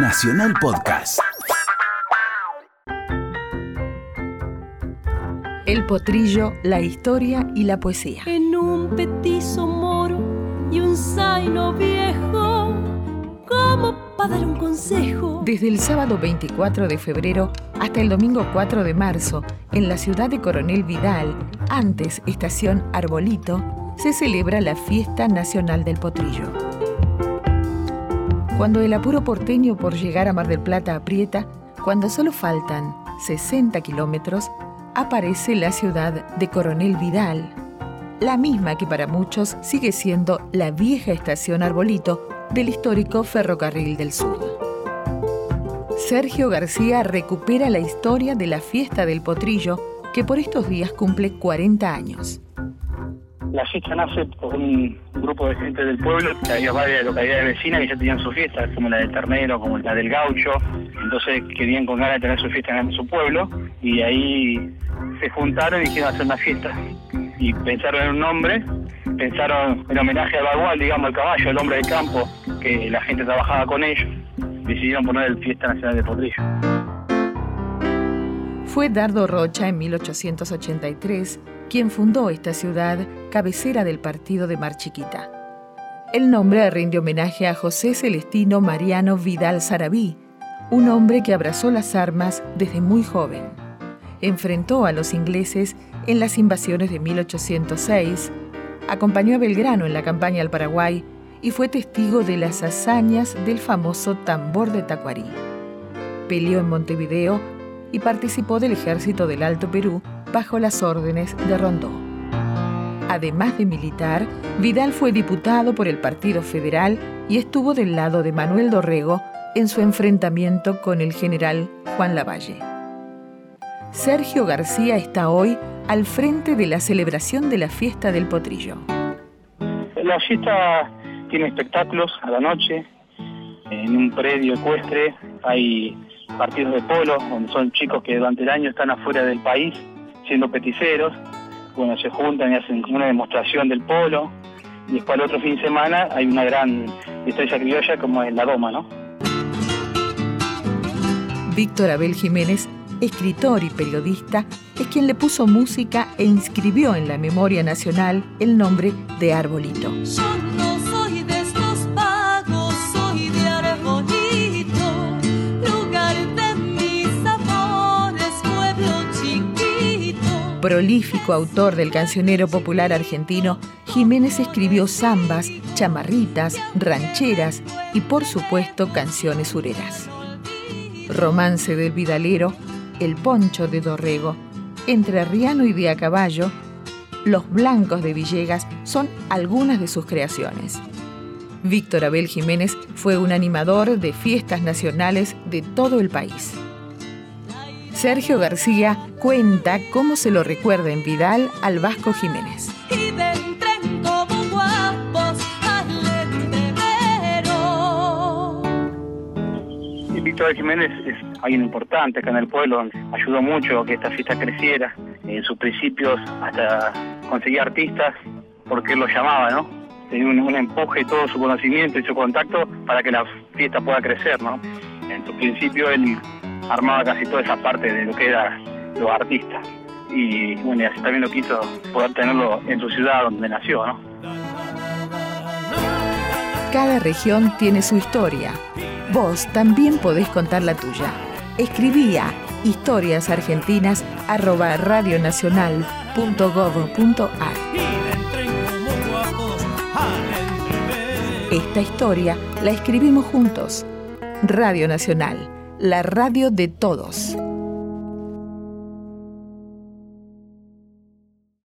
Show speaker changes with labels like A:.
A: Nacional Podcast.
B: El potrillo, la historia y la poesía.
C: En un petizo moro y un zaino viejo, como para dar un consejo.
B: Desde el sábado 24 de febrero hasta el domingo 4 de marzo, en la ciudad de Coronel Vidal, antes estación Arbolito, se celebra la Fiesta Nacional del Potrillo. Cuando el apuro porteño por llegar a Mar del Plata aprieta, cuando solo faltan 60 kilómetros, aparece la ciudad de Coronel Vidal, la misma que para muchos sigue siendo la vieja estación Arbolito del histórico Ferrocarril del Sur. Sergio García recupera la historia de la fiesta del potrillo que por estos días cumple 40 años.
D: La fiesta nace por un grupo de gente del pueblo, había varias localidades vecinas que ya tenían su fiesta, como la del Ternero, como la del Gaucho, entonces querían con ganas de tener su fiesta en su pueblo y ahí se juntaron y quisieron hacer una fiesta. Y pensaron en un nombre, pensaron en homenaje al bagual, digamos, al caballo, el hombre del campo, que la gente trabajaba con ellos, decidieron poner el Fiesta Nacional de Potrillo.
B: Fue Dardo Rocha en 1883 quien fundó esta ciudad, cabecera del partido de Mar Chiquita. El nombre rinde homenaje a José Celestino Mariano Vidal Sarabí, un hombre que abrazó las armas desde muy joven. Enfrentó a los ingleses en las invasiones de 1806, acompañó a Belgrano en la campaña al Paraguay y fue testigo de las hazañas del famoso tambor de Tacuarí. Peleó en Montevideo y participó del ejército del Alto Perú bajo las órdenes de Rondó. Además de militar, Vidal fue diputado por el Partido Federal y estuvo del lado de Manuel Dorrego en su enfrentamiento con el general Juan Lavalle. Sergio García está hoy al frente de la celebración de la fiesta del potrillo.
D: La fiesta tiene espectáculos a la noche. En un predio ecuestre hay partidos de polo, donde son chicos que durante el año están afuera del país siendo peticeros. Bueno, se juntan y hacen como una demostración del polo. Y después el otro fin de semana hay una gran historia criolla como es la Doma, ¿no?
B: Víctor Abel Jiménez, escritor y periodista, es quien le puso música e inscribió en la memoria nacional el nombre de Arbolito. Prolífico autor del cancionero popular argentino, Jiménez escribió zambas, chamarritas, rancheras y por supuesto canciones sureras. Romance del Vidalero, El Poncho de Dorrego, Entre Arriano y de a Caballo, Los Blancos de Villegas son algunas de sus creaciones. Víctor Abel Jiménez fue un animador de fiestas nacionales de todo el país. Sergio García cuenta cómo se lo recuerda en Vidal al Vasco Jiménez.
D: Víctor Jiménez es alguien importante acá en el pueblo, ayudó mucho a que esta fiesta creciera. En sus principios hasta conseguía artistas porque él lo llamaba, ¿no? Tenía un, empuje y todo su conocimiento y su contacto para que la fiesta pueda crecer, ¿no? En su principio él armaba casi toda esa parte de lo que era los artistas. Y bueno, y así también lo quiso poder tenerlo en su ciudad donde nació, ¿no?
B: Cada región tiene su historia. Vos también podés contar la tuya. Escribí a Esta historia la escribimos juntos. Radio Nacional la radio de todos.